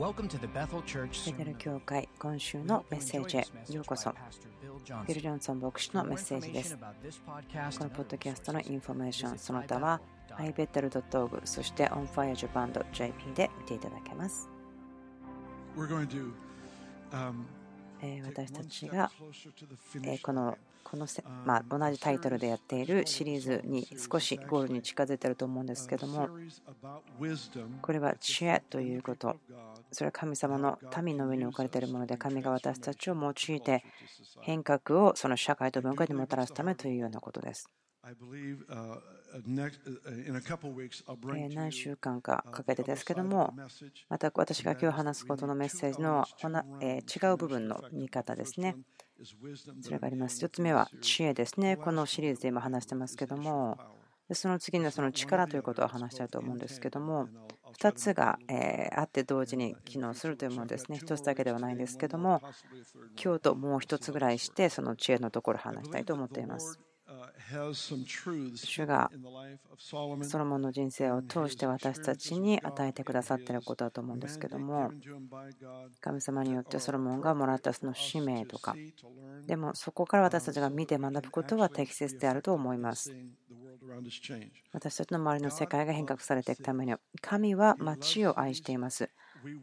ベテル教会今週のメッセージへようこそ。ビル・ジョンソン牧師のメッセージです。このポッドキャストのインフォメーションその他は ibethel.org そして onfirejapan.jp で見ていただけます。私たちがこのこのせ、まあ、同じタイトルでやっているシリーズに少しゴールに近づいていると思うんですけどもこれは知恵ということ。それは神様の民の上に置かれているもので神が私たちを用いて変革をその社会と文化にもたらすためというようなことです。何週間かかけてですけどもまた私が今日話すことのメッセージの違う部分の見方ですねそれがあります。1つ目は知恵ですね。このシリーズで今話してますけどもその次のその力ということを話したいと思うんですけども2つがあって同時に機能するというものですね。1つだけではないんですけども今日ともう1つぐらいしてその知恵のところを話したいと思っています主がソロモンの人生を通して私たちに与えてくださっていることだと思うんですけども神様によってソロモンがもらったその使命とかでもそこから私たちが見て学ぶことは適切であると思います。私たちの周りの世界が変革されていくために神は町を愛しています。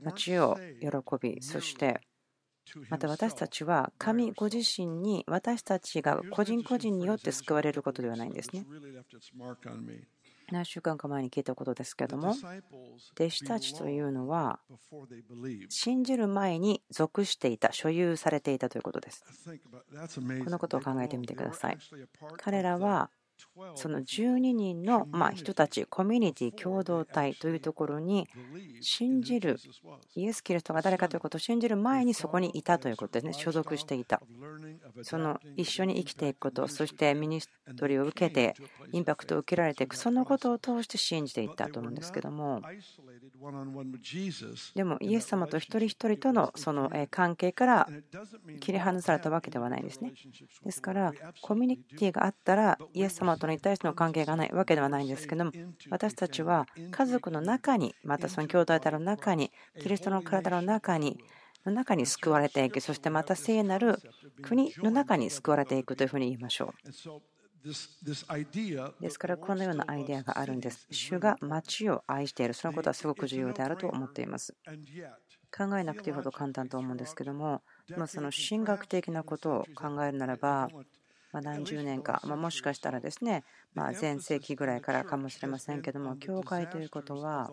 町を喜びそしてまた私たちは神ご自身に私たちが個人個人によって救われることではないんですね。何週間か前に聞いたことですけども弟子たちというのは信じる前に属していた所有されていたということです。このことを考えてみてください。彼らはその12人のま人たち、コミュニティ共同体というところに信じる、イエス・キリストが誰かということを信じる前にそこにいたということですね、所属していた。その一緒に生きていくこと、そしてミニストリーを受けて、インパクトを受けられていく、そのことを通して信じていったと思うんですけども、でも、イエス様と一人一人とのその関係から切り離されたわけではないですね。ですから、コミュニティがあったら、イエス様とのに対しての関係がないわけではないんですけども、私たちは家族の中に、またその兄弟たの中に、キリストの体の中に、の中に救われていく、そしてまた聖なる国の中に救われていくというふうに言いましょう。ですからこのようなアイデアがあるんです。主が町を愛している、そのことはすごく重要であると思っています。考えなくていいほど簡単と思うんですけども、まあ、その神学的なことを考えるならば、ま何十年か、まもしかしたらですね、ま前世紀ぐらいからかもしれませんけども、教会ということは、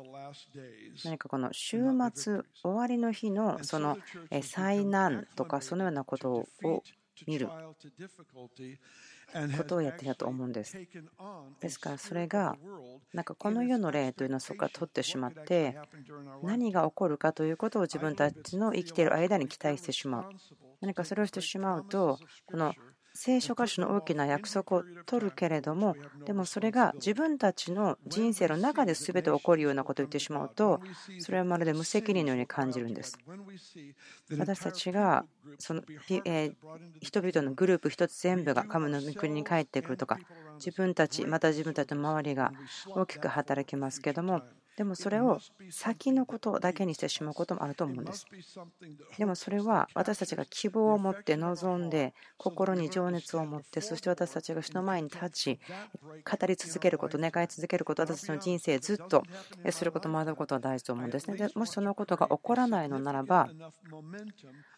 何かこの週末、終わりの日のその災難とか、そのようなことを見ることをやっていたと思うんです。ですからそれがなんかこの世の例というのをそこから取ってしまって何が起こるかということを自分たちの生きている間に期待してしまう。何かそれをしてしまうとこの聖書歌詞の大きな約束を取るけれどもでもそれが自分たちの人生の中で全て起こるようなことを言ってしまうとそれはまるで無責任のように感じるんです。私たちがその人々のグループ一つ全部が神の御国に帰ってくるとか自分たちまた自分たちの周りが大きく働きますけどもでもそれを先のことだけにしてしまうこともあると思うんです。でもそれは私たちが希望を持って望んで心に情熱を持ってそして私たちが主の前に立ち語り続けること願い続けること私たちの人生ずっとすること学ぶことは大事と思うんですね。でもしそのことが起こらないのならば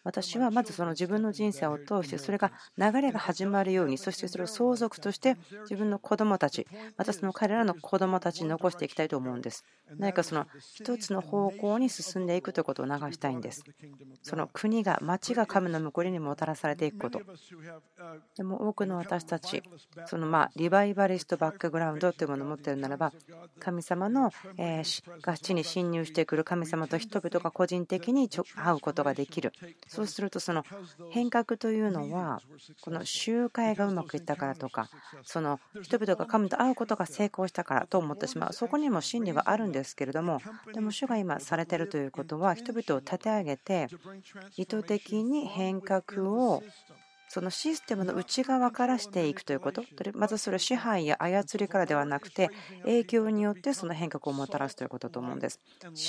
私はまずその自分の人生を通してそれが流れが始まるようにそしてそれを相続として自分の子供たちまたその彼らの子供たちに残していきたいと思うんです。何かその一つの方向に進んでいくということを流したいんです。その国が、町が神の向りにもたらされていくこと。でも多くの私たち、そのまあリバイバリストバックグラウンドというものを持っているならば、神様のが地に侵入してくる神様と人々が個人的に会うことができる。そうすると、その変革というのは、この集会がうまくいったからとか、その人々が神と会うことが成功したからと思ってしまう。そこにも真理はあるんです。ですけれどもでも主が今されてるということは人々を立て上げて意図的に変革をそのシステムの内側からしていくということ、まずそれは支配や操りからではなくて、影響によってその変革をもたらすということだと思うんです。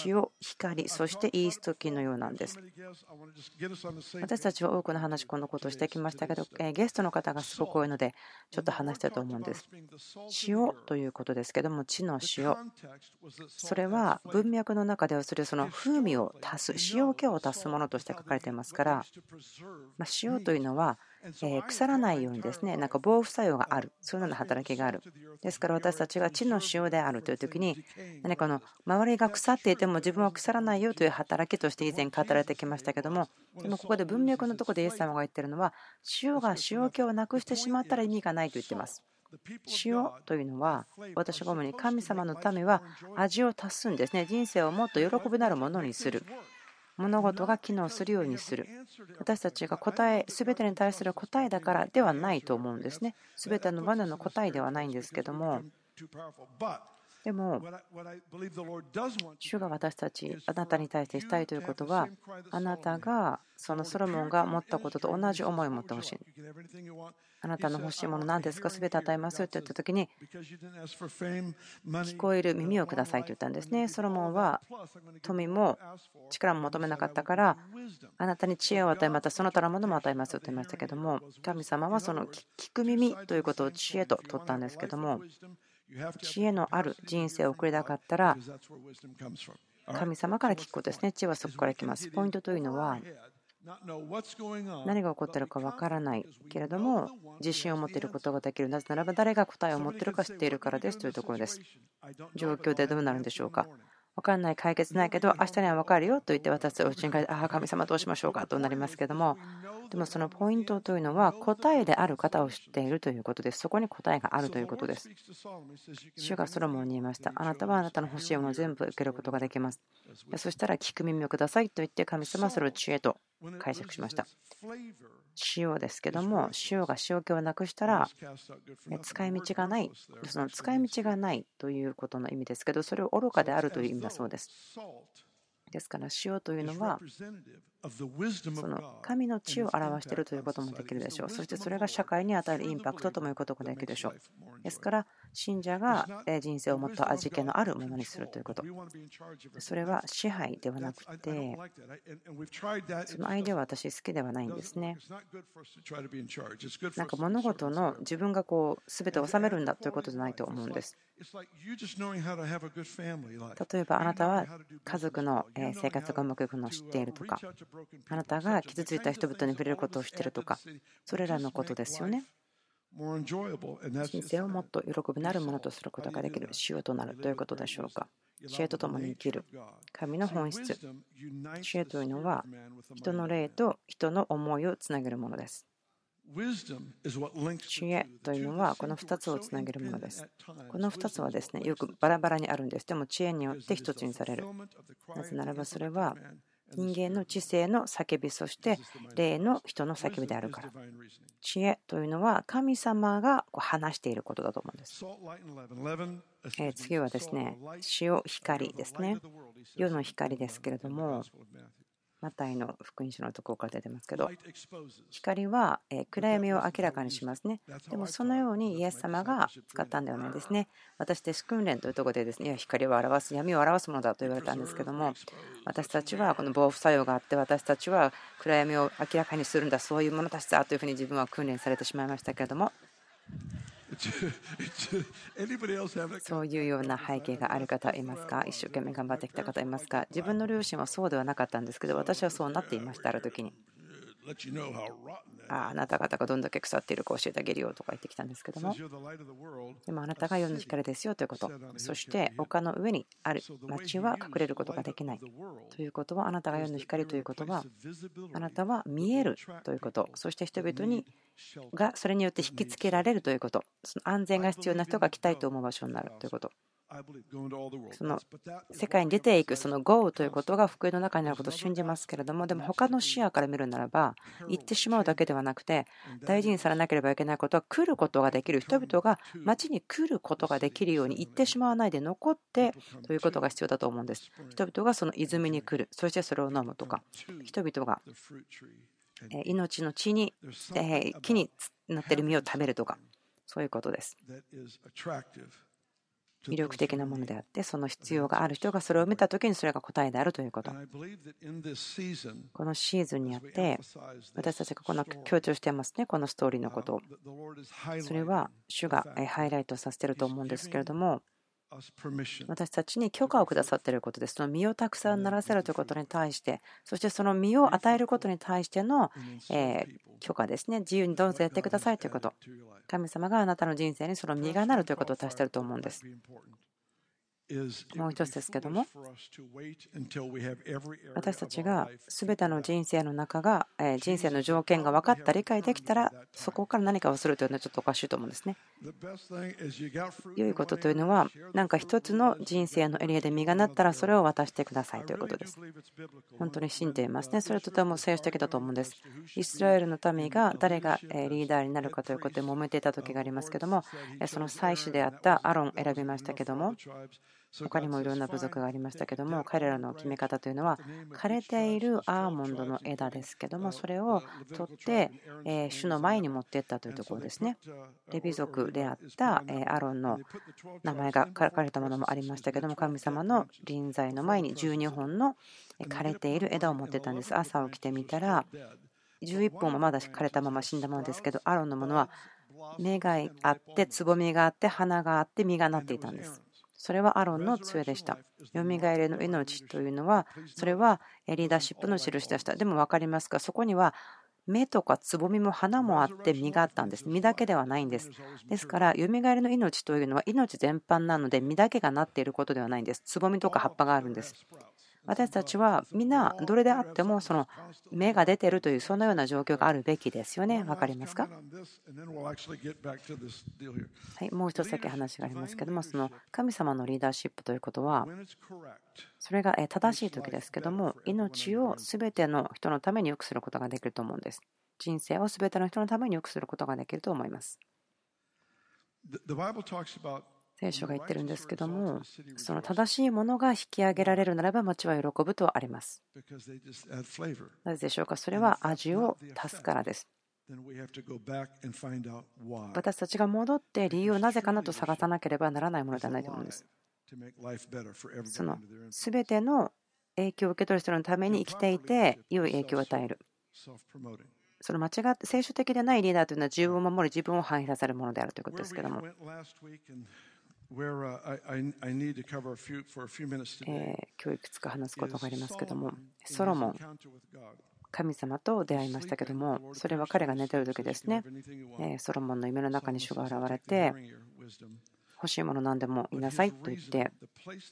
塩、光、そしてイースト菌のようなんです。私たちは多くの話、このことをしてきましたけど、ゲストの方がすごく多いので、ちょっと話したいと思うんです。塩ということですけども、地の塩。それは文脈の中ではそれその風味を足す、塩気を足すものとして書かれていますから、ま塩というのはえ腐らないようにですねなんか防腐作用がある。そういうような働きがある。ですから私たちが地の塩であるという時に何かの周りが腐っていても自分は腐らないよという働きとして以前語られてきましたけどもでもここで文脈のところでイエス様が言ってるのは塩が塩気をなくしてしまったら意味がないと言ってます。塩というのは私が主に神様のためは味を足すんですね。人生をもっと喜びなるものにする物事が機能するようにする。私たちが答え全てに対する答えだからではないと思うんですね。全ての場の答えではないんですけども。でも、主が私たち、あなたに対してしたいということは、あなたがそのソロモンが持ったことと同じ思いを持ってほしい。あなたの欲しいもの何ですか？全て与えます？と言った時に聞こえる耳をくださいと言ったんですね。ソロモンは富も力も求めなかったからあなたに知恵を与えまたその他のものも与えますと言いましたけども神様はその聞く耳ということを知恵と取ったんですけども知恵のある人生を送りたかったら神様から聞くことですね。知恵はそこから来ます。ポイントというのは何が起こっているかわからないけれども自信を持っていることができる。なぜならば誰が答えを持っているか知っているからですというところです。状況でどうなるんでしょうか？分かんない解決ないけど明日には分かるよと言って私たちお家に帰ってああ神様どうしましょうかとなりますけどもでもそのポイントというのは答えである方を知っているということです。そこに答えがあるということです。主がソロモンに言いました。あなたはあなたの欲しいものを全部受けることができます。そしたら聞く耳をくださいと言って神様はそれを知恵と解釈しました。塩ですけども、塩が塩気をなくしたら使い道がない、その使い道がないということの意味ですけど、それを愚かであるという意味だそうです。ですから塩というのはその神の知を表しているということもできるでしょう。そしてそれが社会に与えるインパクトともいうことができるでしょう。ですから信者が人生をもっと味気のあるものにするということ。それは支配ではなくて、そのアイデアは私好きではないんですね。なんか物事の自分がこう全て収めるんだということじゃないと思うんです。例えばあなたは家族の生活がうまくいくのを知っているとか、あなたが傷ついた人々に触れることを知っているとか、それらのことですよね。人生をもっと喜びなるものとすることができる塩となるということでしょうか。知恵とともに生きる神の本質。知恵というのは人の霊と人の思いをつなげるものです。知恵というのはこの2つをつなげるものです。この2つはですねよくバラバラにあるんです。でも知恵によって1つにされる。なぜならばそれは人間の知性の叫びそして霊の人の叫びであるから。知恵というのは神様が話していることだと思うんです。次はですね塩光ですね。世の光ですけれどもマタイの福音書のところから出てますけど光は暗闇を明らかにしますね。でもそのようにイエス様が使ったんではないですね。私たち訓練というところでですね光を表す闇を表すものだと言われたんですけども私たちはこの防腐作用があって私たちは暗闇を明らかにするんだ。そういう者たちだというふうに自分は訓練されてしまいましたけれども そういうような背景がある方いますか？一生懸命頑張ってきた方いますか？自分の両親はそうではなかったんですけど私はそうなっていましたある時に。ああなた方がどんだけ腐っているか教えてあげるよとか言ってきたんですけども。でもあなたが世の光ですよということ。そして丘の上にある町は隠れることができない。ということはあなたが世の光ということはあなたは見えるということ。そして人々にがそれによって引きつけられるということ。その安全が必要な人が来たいと思う場所になるということ。その世界に出ていくその GO ということが福音の中にあることを信じますけれどもでも他の視野から見るならば行ってしまうだけではなくて大事にされなければいけないことは来ることができる。人々が街に来ることができるように行ってしまわないで残ってということが必要だと思うんです。人々がその泉に来るそしてそれを飲むとか人々が命の地に木になっている実を食べるとかそういうことです。魅力的なものであってその必要がある人がそれを見た時にそれが答えであるということ。このシーズンにあって私たちがこの強調してますねこのストーリーのこと。をそれは主がハイライトさせてると思うんですけれども私たちに許可をくださっていることです。その実をたくさんならせるということに対して、そしてその実を与えることに対しての許可ですね。自由にどうぞやってくださいということ。神様があなたの人生にその実がなるということを足していると思うんです。もう一つですけども私たちが全ての人生の中が人生の条件が分かった理解できたらそこから何かをするというのはちょっとおかしいと思うんですね。良いことというのは何か一つの人生のエリアで実がなったらそれを渡してくださいということです。本当に信じていますね。それはとても聖書的だと思うんです。イスラエルの民が誰がリーダーになるかということで揉めていた時がありますけどもその祭司であったアロンを選びましたけども他にもいろんな部族がありましたけども彼らの決め方というのは枯れているアーモンドの枝ですけどもそれを取って主の前に持っていったというところですね。レビ族であったアロンの名前が書かれたものもありましたけども神様の臨在の前に12本の枯れている枝を持ってたんです。朝起きてみたら11本もまだ枯れたまま死んだものですけどアロンのものは芽があってつぼみがあって花があって実がなっていたんですそれはアロンの杖でした。よみがえりの命というのは、それはリーダーシップの印でした。でも分かりますか、そこには目とかつぼみも花もあって実があったんです。実だけではないんです。ですから、よみがえりの命というのは命全般なので、実だけがなっていることではないんです。つぼみとか葉っぱがあるんです。私たちはみんなどれであってもその芽が出てるというそんなような状況があるべきですよね。分かりますか？はいもう一つだけ話がありますけどもその神様のリーダーシップということはそれが正しい時ですけども命を全ての人のために良くすることができると思うんです。人生を全ての人のために良くすることができると思います。聖書が言ってるんですけども、その正しいものが引き上げられるならば町は喜ぶとあります。なぜでしょうか？それは味を足すからです。私たちが戻って理由をなぜかなと探さなければならないものではないと思うんです。その全ての影響を受け取る人のために生きていて良い影響を与える。その間違って聖書的でないリーダーというのは自分を守り自分を反映させるものであるということですけども。今日いくつか話すことがありますけども、ソロモン、神様と出会いましたけども、それは彼が寝てる時ですね。ソロモンの夢の中に主が現れて、欲しいもの何でも言いなさいと言って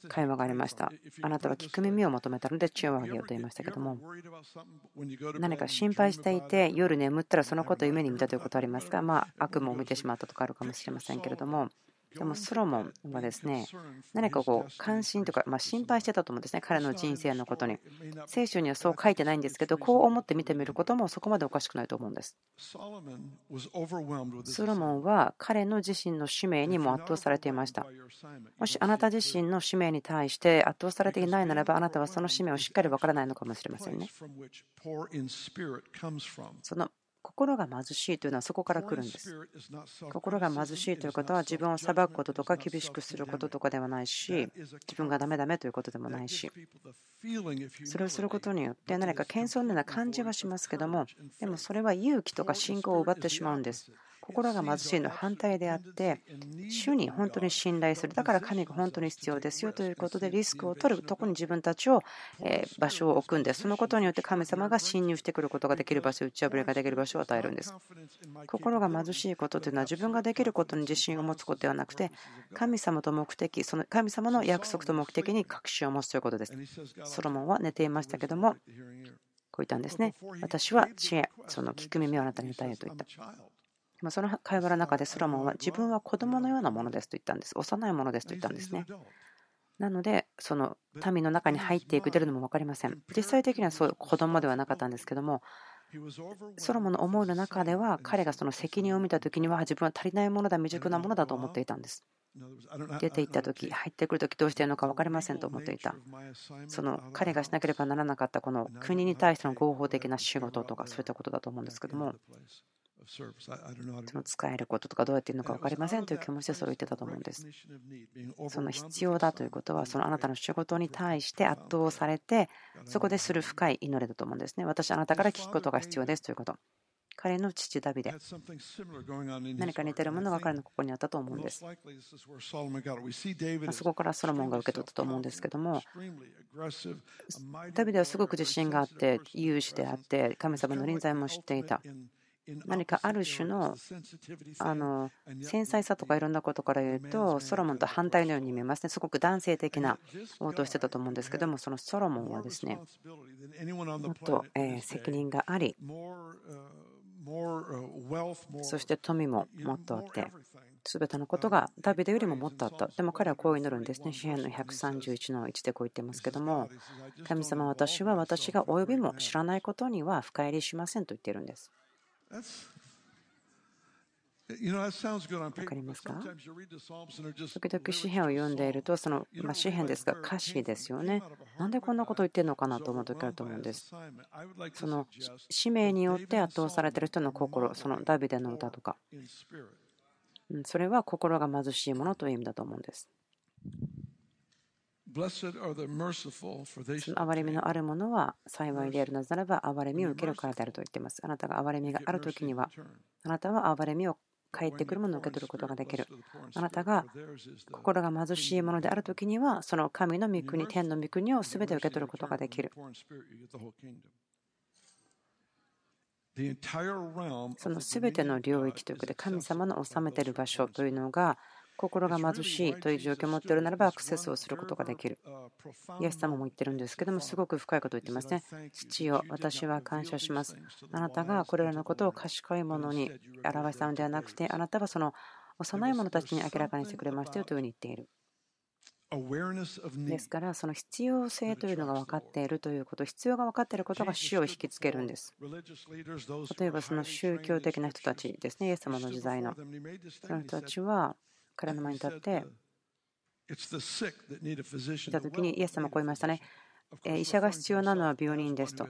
会話がありました。あなたは聞く耳を求めたので血をあげようと言いましたけども何か心配していて夜眠ったらそのことを夢に見たということはありますがまあ悪夢を見てしまったとかあるかもしれませんけれどもでもソロモンはですね何かこう関心とか、ま心配してたと思うんですね彼の人生のことに。聖書にはそう書いてないんですけどこう思って見てみることもそこまでおかしくないと思うんです。ソロモンは彼の自身の使命にも圧倒されていました。もしあなた自身の使命に対して圧倒されていないならばあなたはその使命をしっかりわからないのかもしれませんね。その心が貧しいというのはそこから来るんです。心が貧しいということは自分を裁くこととか厳しくすることとかではないし自分がダメダメということでもないしそれをすることによって何か謙遜のような感じはしますけどもでもそれは勇気とか信仰を奪ってしまうんです。心が貧しいの反対であって主に本当に信頼する。だから神が本当に必要ですよということでリスクを取るとこに自分たちを場所を置くんです。そのことによって神様が侵入してくることができる場所打ち破りができる場所を与えるんです。心が貧しいことというのは自分ができることに自信を持つことではなくて神様と目的その神様の約束と目的に確信を持つということです。ソロモンは寝ていましたけどもこう言ったんですね。私は知恵その聞く耳をあなたに与えよと言った。まあその会話の中でソロモンは自分は子供のようなものですと言ったんです。幼いものですと言ったんですね。なので、その民の中に入っていく、出るのも分かりません。実際的にはそう子供ではなかったんですけども、ソロモンの思いの中では、彼がその責任を見た時には、自分は足りないものだ、未熟なものだと思っていたんです。出て行った時入ってくる時どうしているのか分かりませんと思っていたその彼がしなければならなかったこの国に対しての合法的な仕事とかそういったことだと思うんですけどもその使えることとかどうやっているのか分かりませんという気持ちでそれを言ってたと思うんです。その必要だということは、そのあなたの仕事に対して圧倒されて、そこでする深い祈りだと思うんですね。私、あなたから聞くことが必要ですということ。彼の父ダビデ何か似てるものが彼のここにあったと思うんです。そこからソロモンが受け取ったと思うんですけどもダビデはすごく自信があって勇士であって神様の臨在も知っていた何かある種のあの繊細さとかいろんなことから言うとソロモンと反対のように見えますねすごく男性的な応答をしてたと思うんですけどもそのソロモンはですねもっと責任がありそして富ももっとあって全てのことがダビデよりももっとあった。でも彼はこう祈るんですね。詩篇の131の1でこう言ってますけども、神様、私は私が及びも知らないことには深入りしませんと言っているんです。わかりますか？時々詩篇を読んでいると、その、まあ、詩篇ですが歌詞ですよね。なんでこんなことを言ってるのかなと思う時あると思うんです。その使命によって圧倒されている人の心、そのダビデの歌とか、それは心が貧しいものという意味だと思うんです。その憐れみのあるものは幸いであるなぜならば憐れみを受けるからであると言っています。あなたが憐れみがあるときにはあなたは憐れみを返ってくるものを受け取ることができる。あなたが心が貧しいものであるときにはその神の御国、天の御国を全て受け取ることができる。その全ての領域ということで神様の治めている場所というのが心が貧しいという状況を持っているならばアクセスをすることができる。イエス様も言ってるんですけども、すごく深いことを言ってますね。父よ、私は感謝します。あなたがこれらのことを賢いものに表したのではなくて、あなたはその幼い者たちに明らかにしてくれましたよというふうに言っている。ですから、その必要性というのが分かっているということ、必要が分かっていることが死を引きつけるんです。例えば、その宗教的な人たちですね、イエス様の時代の。その人たちは、彼の前に立って、いた時にイエス様はこう言いましたね。医者が必要なのは病人ですと。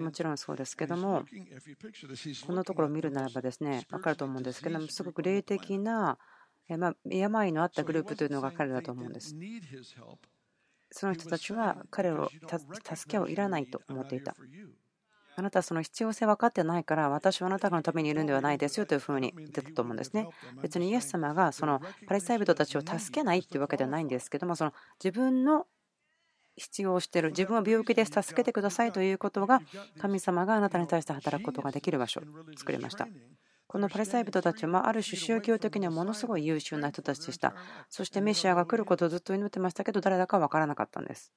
もちろんそうですけども、このところを見るならばですね、分かると思うんですけども、すごく霊的な病のあったグループというのが彼だと思うんです。その人たちは彼を助けをいらないと思っていた。あなたはその必要性分かってないから、私はあなたのためにいるんではないですよというふうに言ってたと思うんですね。別にイエス様がそのパレスタイ人たちを助けないっていうわけではないんですけども、その自分の必要をしている、自分は病気です、助けてくださいということが、神様があなたに対して働くことができる場所を作りました。このパレスタイ人たちはある種宗教的にはものすごい優秀な人たちでした。そしてメシアが来ることをずっと祈ってましたけど、誰だか分からなかったんです。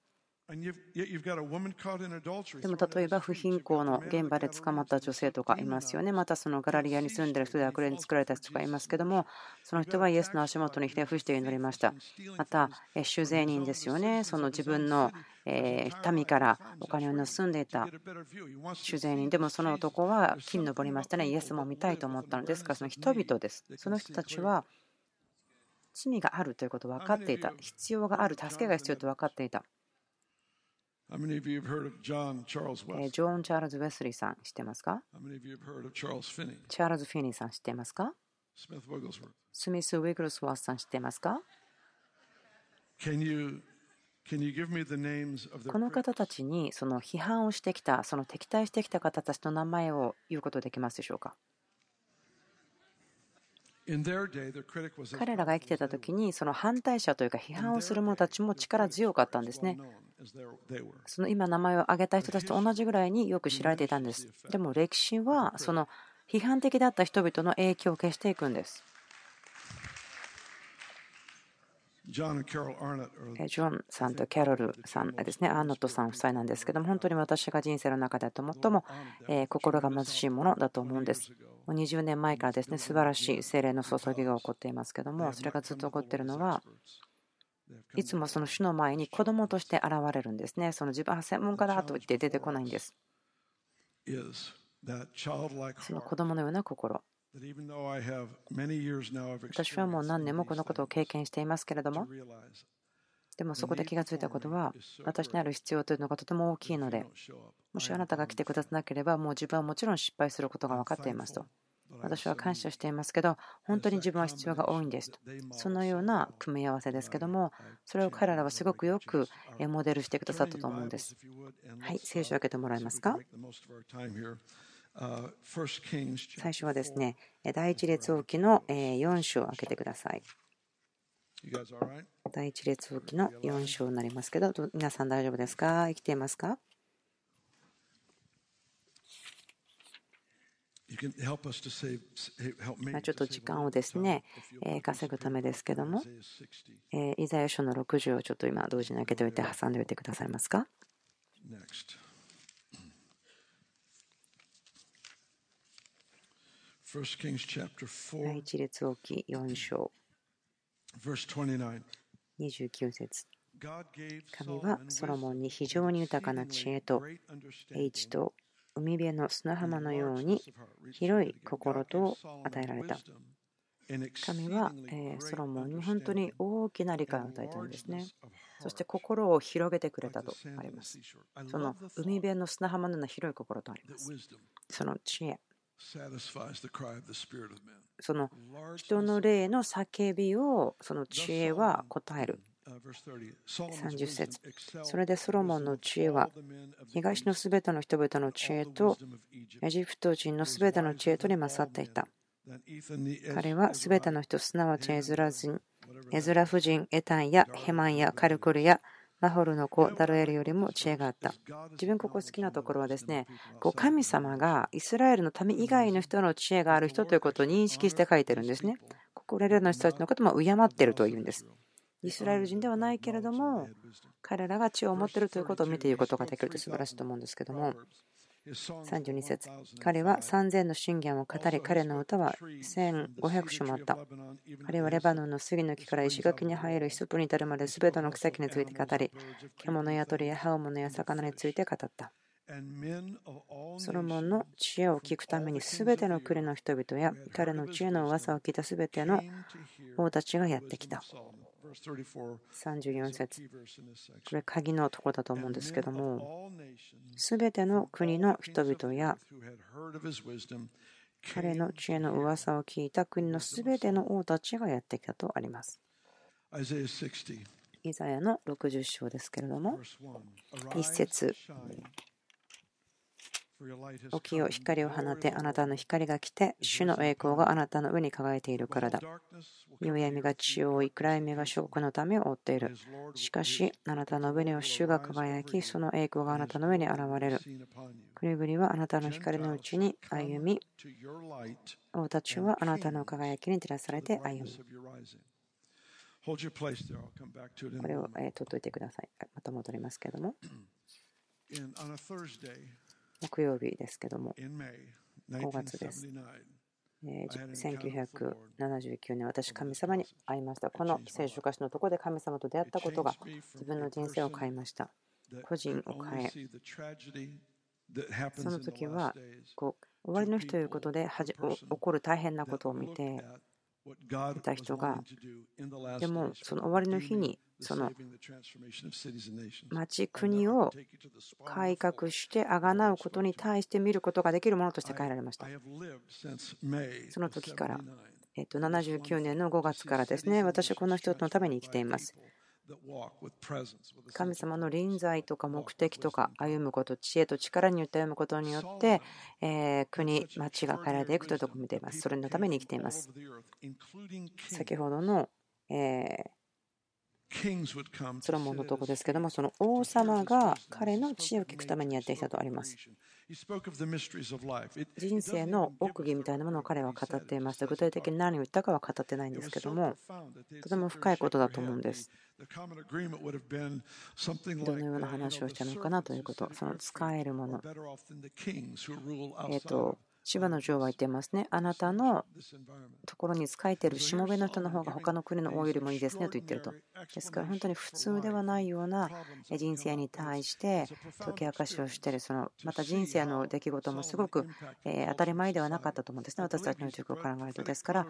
でも例えば不貧困の現場で捕まった女性とかいますよね。またそのガラリアに住んでる人で悪霊に作られた人とかいますけども、その人はイエスの足元にひれ伏して祈りました。また、酒税人ですよね。その自分の民からお金を盗んでいた酒税人。でもその男は木に登りましたね。イエスも見たいと思ったのですから、その人々です。その人たちは罪があるということを分かっていた。必要がある、助けが必要と分かっていた。ジョン・チャールズ・ウェスリーさん知ってますか？チャールズ・フィニーさん知ってますか？スミス・ウィグルスワースさん知ってますかこの方たちにその批判をしてきた、その敵対してきた方たちの名前を言うことできますでしょうか？彼らが生きてた時にその反対者というか批判をする者たちも力強かったんですね。その今名前を挙げた人たちと同じぐらいによく知られていたんです。でも歴史はその批判的だった人々の影響を消していくんです。ジョンさんとキャロルさんですね、アーノットさん夫妻なんですけども、本当に私が人生の中でと最も心が貧しいものだと思うんです。もう20年前からですね、素晴らしい精霊の注ぎが起こっていますけども、それがずっと起こっているのは、いつもその主の前に子供として現れるんですね。その自分は専門家だと言って出てこないんです。その子供のような心。私はもう何年もこのことを経験していますけれども、でもそこで気がついたことは、私にある必要というのがとても大きいので、もしあなたが来てくださなければ、もう自分はもちろん失敗することが分かっていますと。私は感謝していますけど、本当に自分は必要が多いんですと。そのような組み合わせですけども、それを彼らはすごくよくモデルしてくださったと思うんです。はい、聖書を開けてもらえますか？最初はですね、第一列王記の4章を開けてください。第一列王記の4章になりますけど、皆さん大丈夫ですか？生きていますか？ちょっと時間をですね、稼ぐためですけども、イザヤ書の60をちょっと今同時に開けておいて挟んでおいてくださいますか？第一列王記4章29節神はソロモンに非常に豊かな知恵と英知と海辺の砂浜のように広い心と与えられた。神はソロモンに本当に大きな理解を与えたんですね。そして心を広げてくれたとあります。その海辺の砂浜のような広い心とあります。その知恵。その人の霊の叫びをその知恵は答える。30節それでソロモンの知恵は東のすべての人々の知恵とエジプト人のすべての知恵とに勝っていた。彼はすべての人、すなわちエズラ人、エズラ夫人、エタンやヘマンやカルクルやナホルの子ダルエルよりも知恵があった。自分ここ好きなところはですね、こう神様がイスラエルの民以外の人の知恵がある人ということを認識して書いてるんですね。これらの人たちのことも敬っているというんです。イスラエル人ではないけれども、彼らが知恵を持っているということを見ていることができると素晴らしいと思うんですけども、32節彼は3000の信玄を語り、彼の歌は1500首もあった。彼はレバノンの杉の木から石垣に生えるヒソプに至るまで全ての草木について語り、獣や鳥や葉物や魚について語った。ソロモンの知恵を聞くために全ての国の人々や彼の知恵の噂を聞いた全ての王たちがやってきた。34節。これ鍵のところだと思うんですけども全ての国の人々や彼の知恵の噂を聞いた国の全ての王たちがやってきたとあります。イザヤの60章ですけれども一節起きよ光を放てあなたの光が来て主の栄光があなたの上に輝いているからだ。夕闇が血を追い暗闇が証拠のためを追っている。しかしあなたの上には主が輝きその栄光があなたの上に現れる。国々はあなたの光のうちに歩み王たちはあなたの輝きに照らされて歩む。これを取っておいてください。また戻りますけれども。木曜日ですけども、5月です。1979年、私、神様に会いました。この聖書歌詞のところで神様と出会ったことが自分の人生を変えました。個人を変え、その時はこう終わりの日ということで起こる大変なことを見ていた人が、でもその終わりの日にその町、国を改革してあがなうことに対して見ることができるものとして変えられました。その時から、えっと、79年の5月からですね、私はこの人のために生きています。神様の臨在とか目的とか歩むこと、知恵と力によって歩むことによって、え国、町が変えられていくというところを見ています。それのために生きています。先ほどの、えソロモンのとこですけども、その王様が彼の知恵を聞くためにやってきたとあります。人生の奥義みたいなものを彼は語っていました。具体的に何を言ったかは語ってないんですけども、とても深いことだと思うんです。どのような話をしたのかなということ、その使えるもの。えっと芝の女王は言ってますね。あなたのところに仕えているしもべの人の方が他の国の王よりもいいですねと言ってると。ですから本当に普通ではないような人生に対して解き明かしをしている、そのまた人生の出来事もすごく当たり前ではなかったと思うんですね、私たちの軸を考えると。ですから、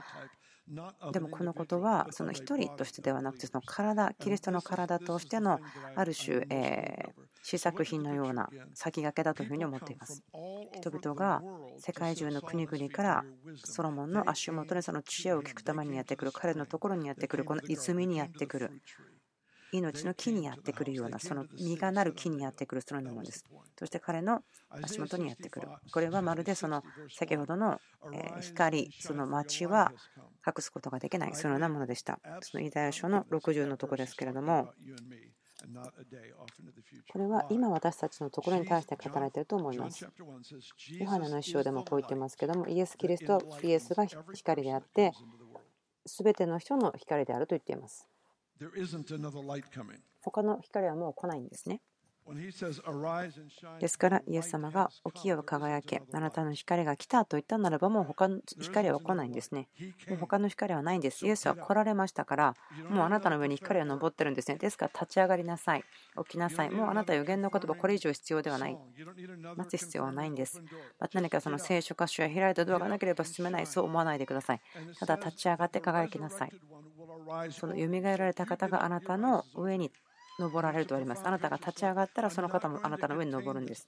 でもこのことはその一人としてではなくてその体キリストの体としてのある種、え試作品のような先駆けだというふうに思っています。人々が世界中の国々からソロモンの足元でその知恵を聞くためにやってくる彼のところにやってくるこの泉にやってくる命の木にやってくるようなその実がなる木にやってくるそのようなものです。そして彼の足元にやってくる。これはまるでその先ほどの光その街は隠すことができないそのようなものでした。そのイザヤ書の60のところですけれどもこれは今私たちのところに対して語られていると思います。ヨハネの一章でもこう言ってますけども、イエス・キリスト、イエスが光であって、すべての人の光であると言っています。他の光はもう来ないんですね。ですから、イエス様が起きよう輝け、あなたの光が来たと言ったならば、もう他の光は来ないんですね。もう他の光はないんです。イエスは来られましたから、もうあなたの上に光は昇ってるんですね。ですから、立ち上がりなさい。起きなさい。もうあなた予言の言葉、これ以上必要ではない。待つ必要はないんです。また何かその聖書箇所や開いたドアがなければ進めない、そう思わないでください。ただ、立ち上がって輝きなさい。その蘇られた方があなたの上に登られるとあります。あなたが立ち上がったらその方もあなたの上に登るんです。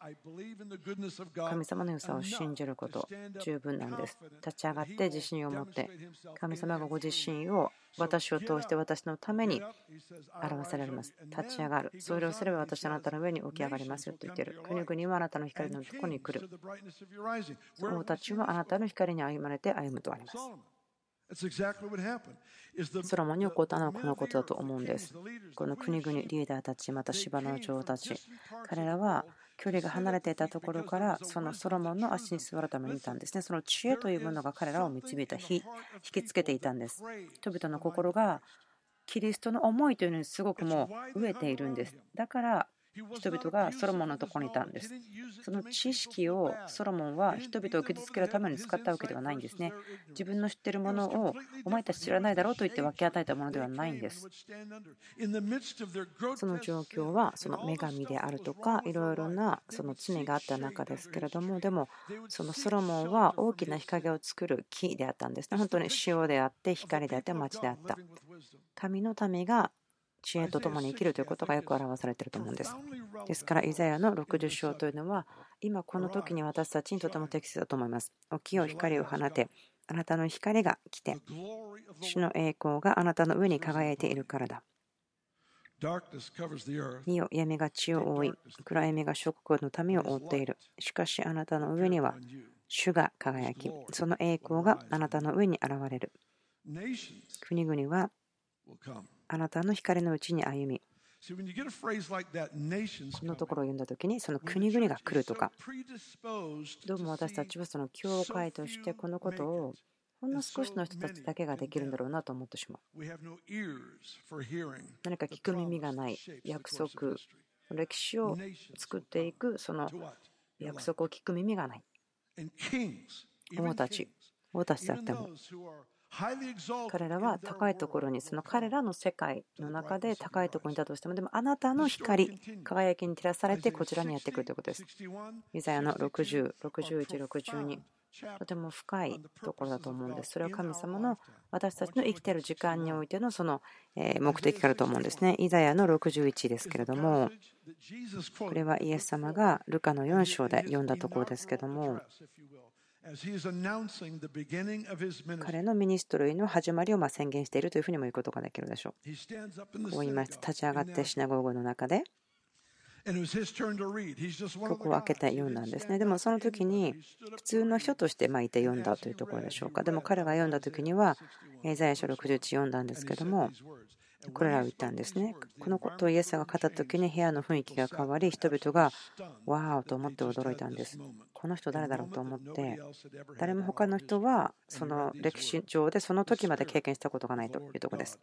神様の良さを信じること十分なんです。立ち上がって自信を持って神様がご自身を私を通して私のために表されます。立ち上がる。それをすれば私はあなたの上に起き上がりますよと言っている。国々はあなたの光のところに来る。王たちはあなたの光に歩まれて歩むとあります。ソロモンに起こったのはこのことだと思うんです。この国々、リーダーたち、また芝の女王たち、彼らは距離が離れていたところからそのソロモンの足に座るためにいたんですね。その知恵というものが彼らを導いた、引きつけていたんです。人々の心がキリストの思いというのにすごくもう飢えているんです。だから人々がソロモンのところにいたんです。その知識をソロモンは人々を傷つけるために使ったわけではないんですね。自分の知っているものをお前たち知らないだろうと言って分け与えたものではないんです。その状況はその女神であるとかいろいろなその罪があった中ですけれどもでもそのソロモンは大きな日陰を作る木であったんですね。本当に塩であって光であって町であった。神の民が知恵とともに生きるということがよく表されていると思うんです。ですから、イザヤの60章というのは、今この時に私たちにとても適切だと思います。起きよ光を放て、あなたの光が来て、主の栄光があなたの上に輝いているからだ。見よ、闇が地を覆い、暗闇が諸国の民を覆っている。しかしあなたの上には主が輝き、その栄光があなたの上に現れる。国々はあなたの光のうちに歩み、このところを読んだ時にその国々が来るとか。どうも私たちはその教会としてこのことをほんの少しの人たちだけができるんだろうなと思ってしまう。何か聞く耳がない約束歴史を作っていくその約束を聞く耳がない。王たち王たちだっても彼らは高いところに、その彼らの世界の中で高いところにいたとしても、でもあなたの光、輝きに照らされてこちらにやってくるということです。イザヤの60、61、62。とても深いところだと思うんです。それは神様の私たちの生きている時間においてのその目的からと思うんですね。イザヤの61ですけれども、これはイエス様がルカの4章で読んだところですけども、彼のミニストリーの始まりを宣言しているというふうにも言うことができるでしょう。こう言いました。立ち上がってシナゴーグの中で、ここを開けて読んだんですね。でもその時に普通の人としていて読んだというところでしょうか。でも彼が読んだ時には、エザヤ書61読んだんですけども、これらを言ったんですね。このことをイエスが語った時に部屋の雰囲気が変わり、人々がわーと思って驚いたんです。この人誰だろうと思って、誰も他の人はその歴史上でその時まで経験したことがないというところです。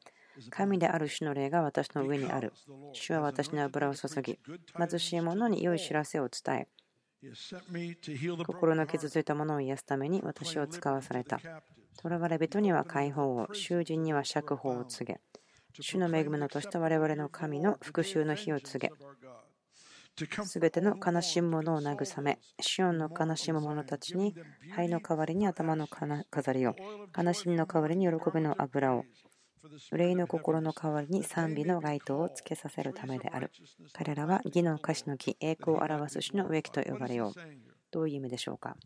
神である主の霊が私の上にある。主は私の油を注ぎ、貧しい者に良い知らせを伝え、心の傷ついたものを癒すために私を使わされた。囚われ人には解放を、囚人には釈放を告げ、主の恵みのとした我々の神の復讐の日を告げ、すべての悲しむ者を慰め、シオンの悲しむ者たちに灰の代わりに頭の飾りを、悲しみの代わりに喜びの油を、憂いの心の代わりに賛美の街灯をつけさせるためである。彼らは義の歌詞の木、栄光を表す主の植木と呼ばれよう。どういう意味でしょうか？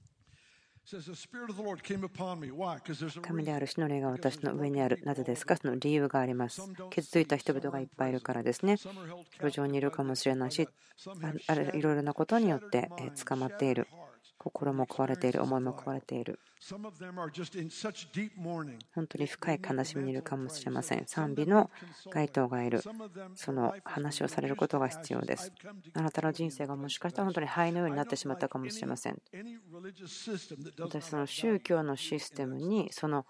神である主の霊が私の上にある。なぜですか？その理由があります。傷ついた人々がいっぱいいるからですね。路上にいるかもしれないし、いろいろなことによって捕まっている。心も壊れている、思いも壊れている。本当に深い悲しみにいるかもしれません。賛美の街灯がいる。その話をされることが必要です。あなたの人生がもしかしたら本当に灰のようになってしまったかもしれません。私、その宗教のシステムに、その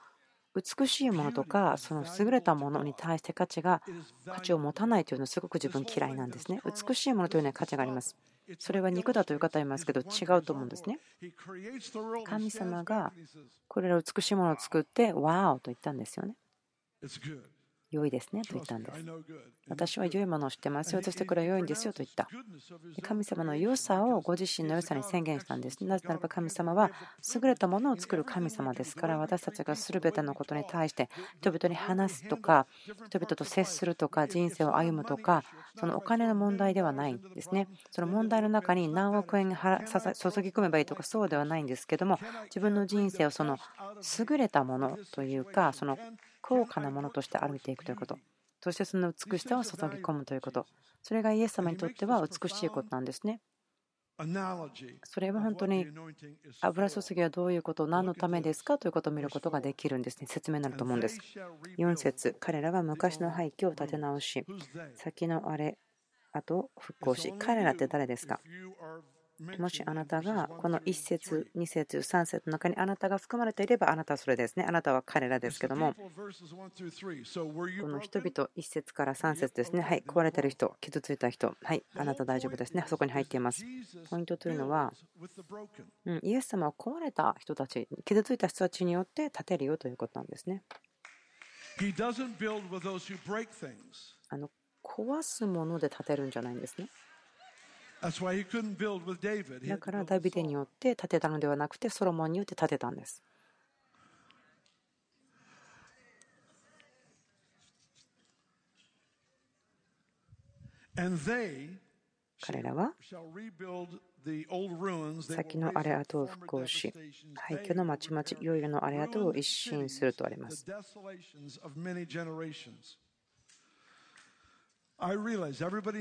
美しいものとか、その優れたものに対して価値が、価値を持たないというのはすごく自分嫌いなんですね。美しいものというのは価値があります。それは肉だという方いますけど違うと思うんですね。神様がこれら美しいものを作ってワーオと言ったんですよね。良いですねと言ったんです。私は良いものを知ってますよ。そしてこれは良いんですよと言った。神様の良さをご自身の良さに宣言したんです。なぜならば神様は優れたものを作る神様ですから私たちが全てのことに対して人々に話すとか人々と接するとか人生を歩むとかそのお金の問題ではないんですね。その問題の中に何億円注ぎ込めばいいとかそうではないんですけども自分の人生をその優れたものというかその高価なものとして歩いていくということ。そしてその美しさを注ぎ込むということ。それがイエス様にとっては美しいことなんですね。それは本当に油注ぎはどういうこと、何のためですか？ということを見ることができるんですね。説明になると思うんです。4節彼らは昔の廃墟を立て直し、先のあれ、あと復興し、彼らって誰ですか？もしあなたがこの1節、2節、3節の中にあなたが含まれていればあなたはそれですね。あなたは彼らですけども、この人々、1節から3節ですね。はい、壊れてる人、傷ついた人、はい、あなた大丈夫ですね。そこに入っています。ポイントというのは、うん、イエス様は壊れた人たち、傷ついた人たちによって建てるよということなんですね。あの壊すもので建てるんじゃないんですね。だからダビデによって建てたのではなくてソロモンによって建てたんです。彼らは先の荒れ跡を復興し、廃墟の町々、いよいよの荒れ跡を一新するとあります。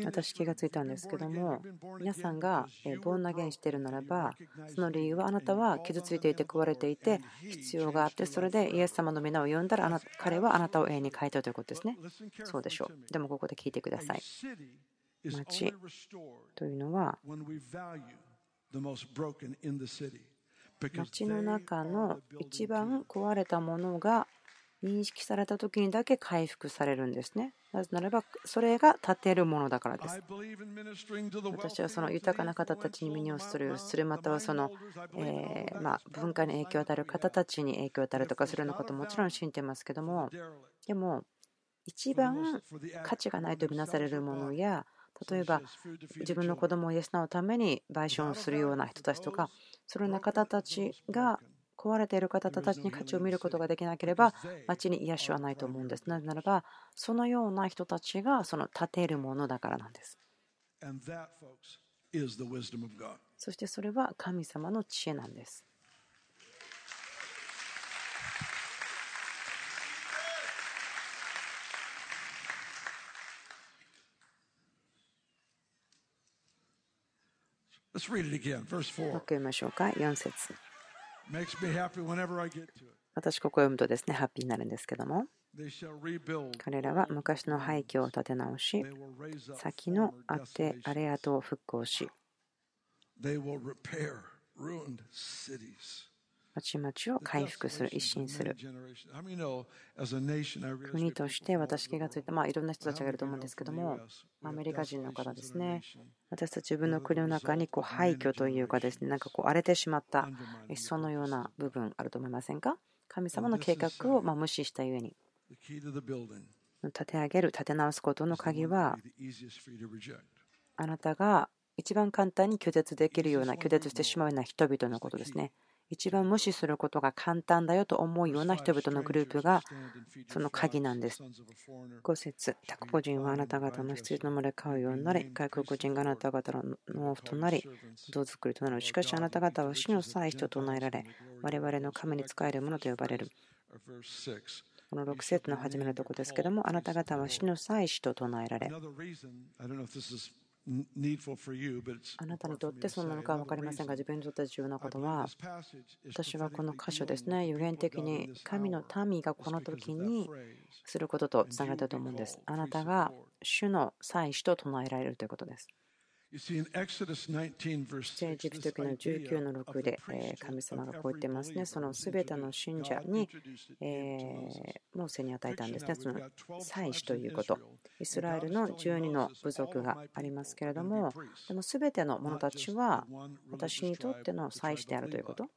私気がついたんですけども皆さんがボン投げしているならばその理由はあなたは傷ついていて食われていて必要があってそれでイエス様の皆を呼んだら彼はあなたを永遠に変えたということですね。そうでしょう。でもここで聞いてください。町というのは町の中の一番壊れたものが認識された時にだけ回復されるんですね。なぜならば、それが立てるものだからです。私はその豊かな方たちに耳をする、するまたはその、えま文化に影響を与える方たちに影響を与えるとかするようなことももちろん信じてますけども、でも、一番価値がないとみなされるものや、例えば自分の子供を養うために賠償をするような人たちとか、そのような方たちが壊れている方たちに価値を見ることができなければ町に癒しはないと思うんです。なぜならばそのような人たちがその立てるものだからなんです。そしてそれは神様の知恵なんです。もう一回読みましょうか、4節。私ここを読むとですね、ハッピーになるんですけども、彼らは昔の廃墟を建て直し、先のあてあれ跡を復興し、町々を回復する、一新する。国として私気がついた、まあ、いろんな人たちがいると思うんですけども、アメリカ人の方ですね、私たち自分の国の中にこう廃墟というかですね、なんかこう荒れてしまった、そのような部分あると思いませんか？神様の計画をま無視したゆえに。立て上げる、立て直すことの鍵は、あなたが一番簡単に拒絶できるような、拒絶してしまうような人々のことですね。一番無視することが簡単だよと思うような人々のグループがその鍵なんです。5節他国人はあなた方の羊の群れ飼うようになり、外国人があなた方の農夫となり、ど作りとなる。しかしあなた方は死の祭司と唱えられ、我々の神に仕えるものと呼ばれる。この6節の始めのところですけども、あなた方は死の祭司と唱えられ。あなたにとってそうなのか分かりませんが、自分にとって重要なことは、私はこの箇所ですね、予言的に神の民がこの時にすることとつながっていると思うんです。あなたが主の祭司と唱えられるということです。出エジプト記の19の6で神様がこう言ってますね。そのすべての信者にモーセに与えたんですね。その祭司ということ。イスラエルの12の部族がありますけれども、でもすべての者たちは私にとっての祭司であるということ。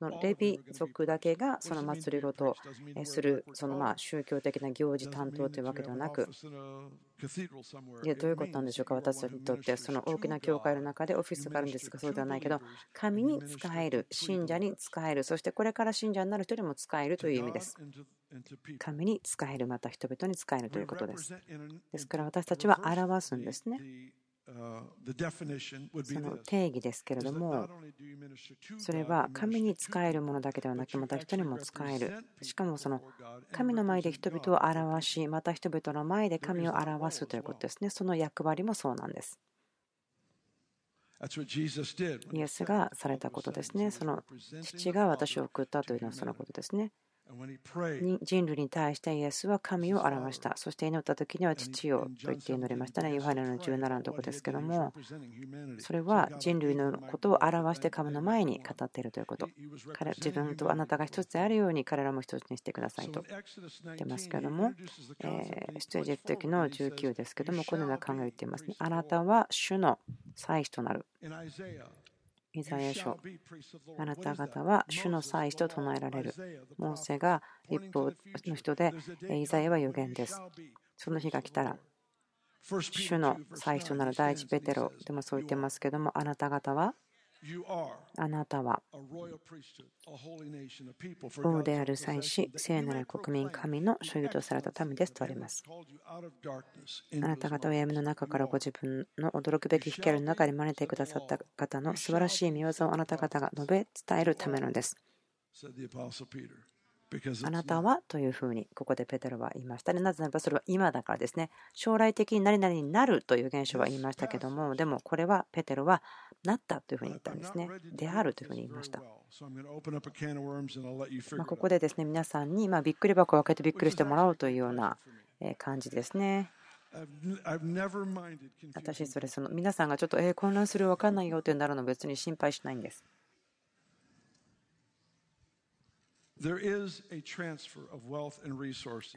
のレビ族だけがその祭りごとするそのまあ宗教的な行事担当というわけではなく、いやどういうことなんでしょうか、私たちにとってその大きな教会の中でオフィスがあるんですが、そうではないけど、神に仕える、信者に仕える、そしてこれから信者になる人にも仕えるという意味です。神に仕える、また人々に仕えるということです。ですから私たちは表すんですね。その定義ですけれども、それは神に仕えるものだけではなく、また人にも仕える。しかもその神の前で人々を表し、また人々の前で神を表すということですね。その役割もそうなんです。イエスがされたことですね。その父が私を送ったというのはそのことですね。人類に対してイエスは神を表した。そして祈った時には父よと言って祈りましたね。ヨハネの17のところですけども、それは人類のことを表して神の前に語っているということ。彼自分とあなたが一つであるように彼らも一つにしてくださいと言ってますけども、え出エジプト記の19ですけども、このような考えを言っていますね。あなたは主の祭司となる。イザヤ書あなた方は主の祭司と唱えられる。モーセが一方の人で、イザヤは予言です。その日が来たら、主の祭司となる第一ペテロでもそう言ってますけども、あなた方はあなたは王である祭司、聖なる国民、神の所有とされた民ですとあります。あなた方は闇の中からご自分の驚くべき光の中に招いてくださった方の素晴らしい見業をあなた方が述べ伝えるためのです。あなたはというふうにここでペテロは言いましたね。なぜならばそれは今だからですね。将来的に何々になるという現象は言いましたけども、でもこれはペテロはなったというふうに言ったんですね。であるというふうに言いました。まここでですね、皆さんにまびっくり箱を開けてびっくりしてもらおうというような感じですね。私、それ、その皆さんがちょっと、え混乱する、分かんないよってなるの別に心配しないんです。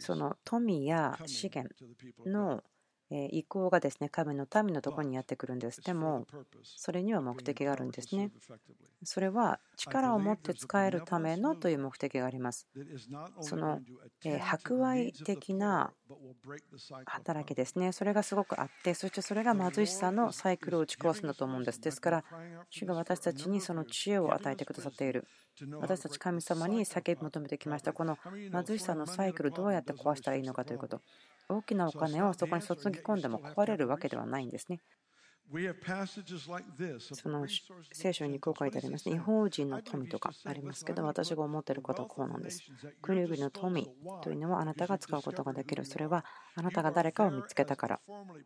その富や資源の意向がですね神の民のところにやってくるんです。でも、それには目的があるんですね。それは力を持って使えるためのという目的があります。その博愛的な働きですね。それがすごくあって、そしてそれが貧しさのサイクルを打ち壊すんだと思うんです。ですから、主が私たちにその知恵を与えてくださっている。私たち神様に叫び求めてきました。この貧しさのサイクルどうやって壊したらいいのかということ。大きなお金をそこに注ぎ込んでも壊れるわけではないんですね。その聖書にこう書いてあります。日本人の富とかありますけど、私が思っていることはこうなんです。国々の富というのはあなたが使うことができる。それはあなたが誰かを見つけたから。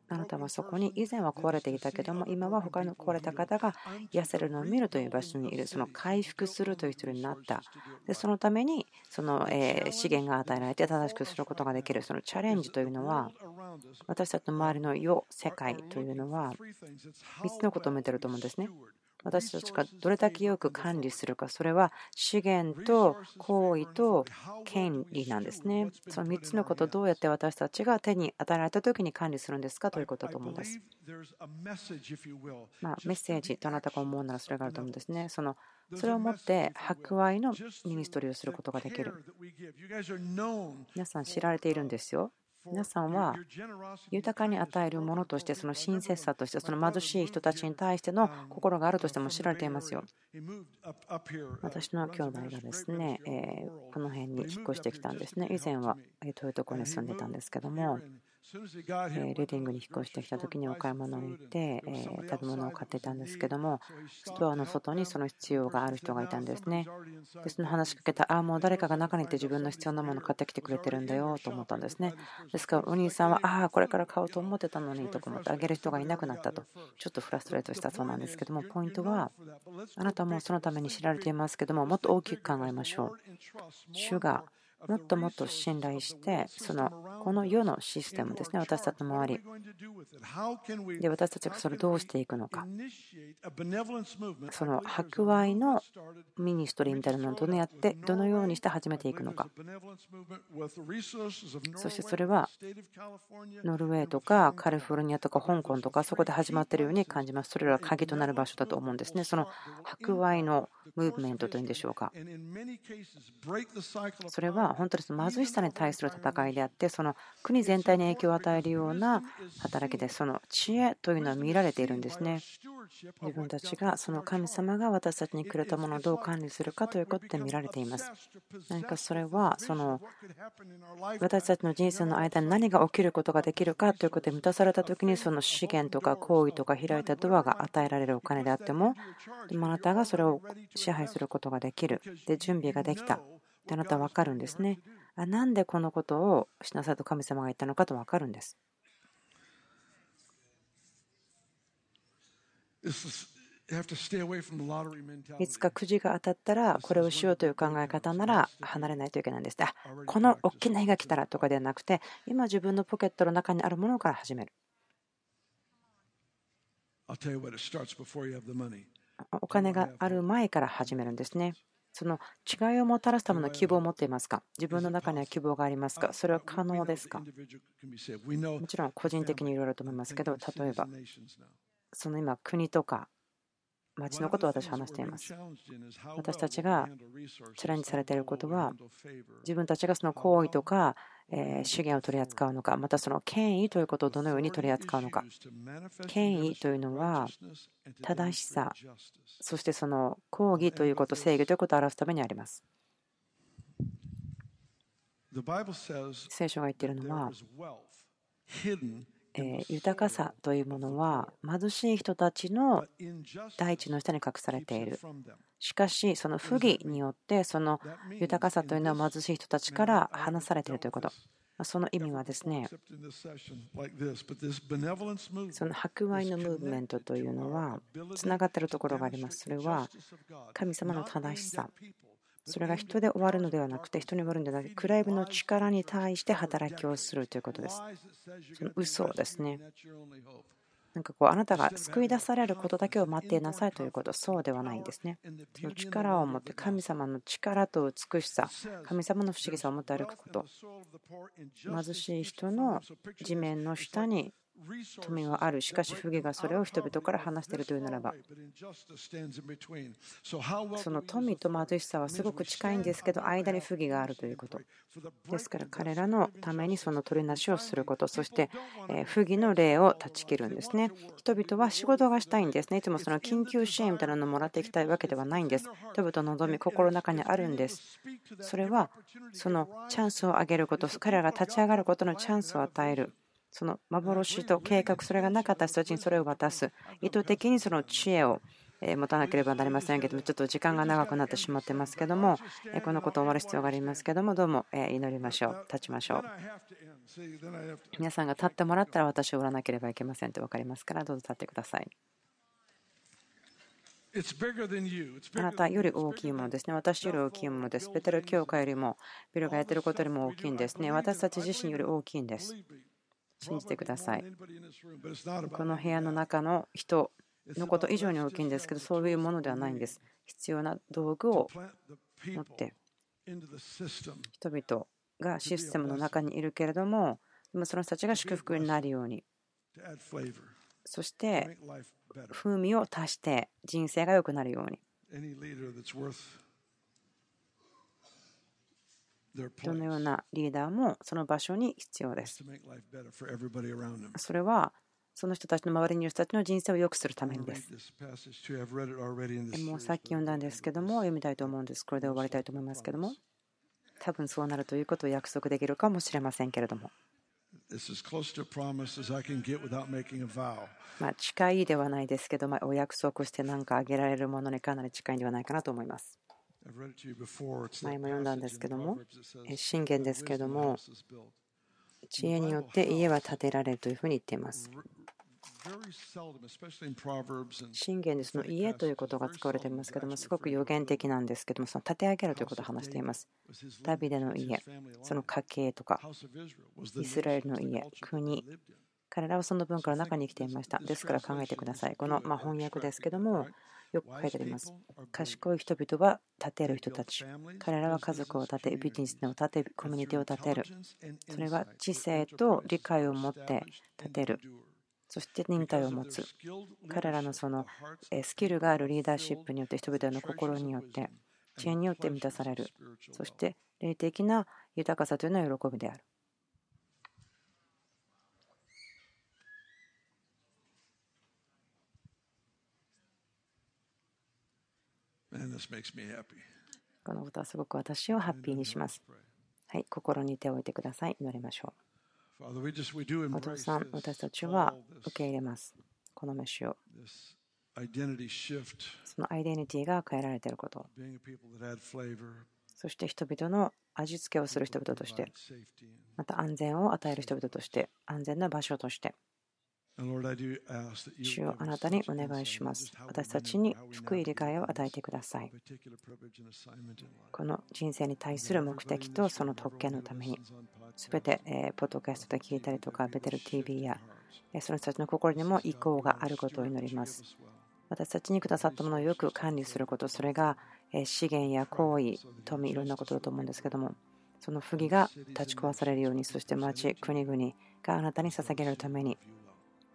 あなたはそこに以前は壊れていたけども、今は他の壊れた方が癒せるのを見るという場所にいる。その回復するという人になった。でそのためにその資源が与えられて正しくすることができる。そのチャレンジというのは、私たちの周りの世、世界というのは、3つのことを見てると思うんですね。私たちがどれだけよく管理するか、それは資源と行為と権利なんですね。その3つのことをどうやって私たちが手に与えられた時に管理するんですかということだと思うんです。まあ、メッセージとあなたが思うならそれがあると思うんですね。そのそれをもって博愛のミニストリーをすることができる。皆さん知られているんですよ。皆さんは豊かに与えるものとしてその親切さとしてその貧しい人たちに対しての心があるとしても知られていますよ。私の兄弟がですね、この辺に引っ越してきたんですね。以前は遠いところに住んでたんですけども。レディングに引っ越してきた時にお買い物に行って食べ物を買ってたんですけどもストアの外にその必要がある人がいたんですね。でその話しかけたああもう誰かが中に行って自分の必要なものを買ってきてくれてるんだよと思ったんですね。ですからお兄さんはああこれから買おうと思ってたのにとか思ってあげる人がいなくなったとちょっとフラストレートしたそうなんですけどもポイントはあなたもそのために知られていますけどももっと大きく考えましょう。主がもっともっと信頼してそのこの世のシステムですね。私たちの周り。で私たちがそれをどうしていくのか。その博愛のミニストリーみたいなのをどのやってどのようにして始めていくのか。そしてそれはノルウェーとかカリフォルニアとか香港とかそこで始まっているように感じます。それらは鍵となる場所だと思うんですね。その博愛のムーブメントというんでしょうか。それは本当に貧しさに対する戦いであってその国全体に影響を与えるような働きでその知恵というのは見られているんですね。自分たちがその神様が私たちにくれたものをどう管理するかということで見られています。何かそれはその私たちの人生の間に何が起きることができるかということで満たされた時にその資源とか行為とか開いたドアが与えられるお金であってもあなたがそれを支配することができる。で準備ができた。であなたは分かるんですね。あなんでこのことをしなさいと神様が言ったのかと分かるんです。いつかくじが当たったらこれをしようという考え方なら離れないといけないんです。あこの大きな日が来たらとかではなくて今自分のポケットの中にあるものから始める。お金がある前から始めるんですね。その違いをもたらすための希望を持っていますか？自分の中には希望がありますか？それは可能ですか？もちろん個人的にいろいろと思いますけど例えばその今国とか町のことを私は話しています。私たちがチャレンジされていることは自分たちがその行為とか資源を取り扱うのかまたその権威ということをどのように取り扱うのか。権威というのは正しさそしてその抗議ということ正義ということを表すためにあります。聖書が言っているのは豊かさというものは貧しい人たちの大地の下に隠されている。しかし、その不義によってその豊かさというのは貧しい人たちから離されているということ。その意味はですね、その博愛のムーブメントというのはつながっているところがあります。それは神様の正しさ、それが人で終わるのではなくて、人に終わるのではなくて、クライブの力に対して働きをするということです。その嘘ですね。なんかこうあなたが救い出されることだけを待っていなさいということ、そうではないんですね。その力を持って神様の力と美しさ、神様の不思議さを持って歩くこと、貧しい人の地面の下に富はある。しかし、不義がそれを人々から話しているというならば、その富と貧しさはすごく近いんですけど、間に不義があるということ。ですから、彼らのためにその取りなしをすること、そして不義の例を断ち切るんですね。人々は仕事がしたいんですね。いつもその緊急支援みたいなのをもらっていきたいわけではないんです。人々の望み、心の中にあるんです。それは、そのチャンスをあげること、彼らが立ち上がることのチャンスを与える。その幻と計画、それがなかった人たちにそれを渡す。意図的にその知恵を持たなければなりませんけども、ちょっと時間が長くなってしまってますけども、このことを終わる必要がありますけども、どうも祈りましょう。立ちましょう。皆さんが立ってもらったら私を売らなければいけませんって分かりますから、どうぞ立ってください。あなたより大きいものですね。私より大きいものです。ベテル教会よりも、ビルがやってることよりも大きいんですね。私たち自身より大きいんです。信じてください。この部屋の中の人のこと以上に大きいんですけど、そういうものではないんです。必要な道具を持って、人々がシステムの中にいるけれども、でもその人たちが祝福になるように、そして風味を足して人生が良くなるように。どのようなリーダーもその場所に必要です。それはその人たちの周りにいる人たちの人生を良くするためにです。もうさっき読んだんですけども、読みたいと思うんです。これで終わりたいと思いますけども、多分そうなるということを約束できるかもしれませんけれども。まあ、近いではないですけど、まあ、お約束して何かあげられるものにかなり近いんではないかなと思います。前も読んだんですけども、信玄ですけれども、知恵によって家は建てられるというふうに言っています。信玄でその家ということが使われていますけども、すごく予言的なんですけども、その立て上げるということを話しています。ダビデの家、その家系とか、イスラエルの家、国、彼らはその文化の中に生きていました。ですから考えてください。このま翻訳ですけども、よく書いてあります。賢い人々は立てる人たち。彼らは家族を立て、ビジネスを立て、コミュニティを立てる。それは知性と理解を持って立てる。そして忍耐を持つ。彼らのそのスキルがあるリーダーシップによって人々の心によって知恵によって満たされる。そして霊的な豊かさというのは喜びである。このことはすごく私をハッピーにします。はい、心に手を置いてください。祈りましょう。お父さん、私たちは受け入れます。この飯を。そのアイデンティティが変えられていること。そして人々の味付けをする人々として、また安全を与える人々として、安全な場所として。主よあなたにお願いします。私たちに福井理解を与えてください。この人生に対する目的とその特権のために、すべて、えポッドキャストで聞いたりとか、ベテル TV や、その人たちの心にも意向があることを祈ります。私たちにくださったものをよく管理すること、それが資源や行為、富、いろんなことだと思うんですけども、その不義が立ち壊されるように、そして町、国々があなたに捧げるために、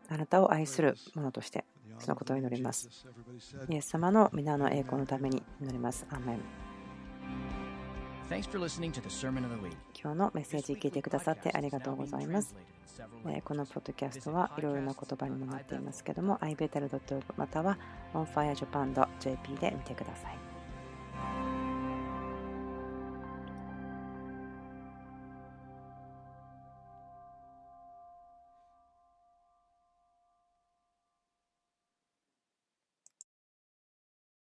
あなたを愛する者としてそのことを祈ります。イエス様の皆の栄光のために祈ります。アーメン今日のメッセージ聞いてくださってありがとうございます。このポッドキャストはいろいろな言葉にもなっていますけども、ibetel.org または onfirejapan.jp で見てください。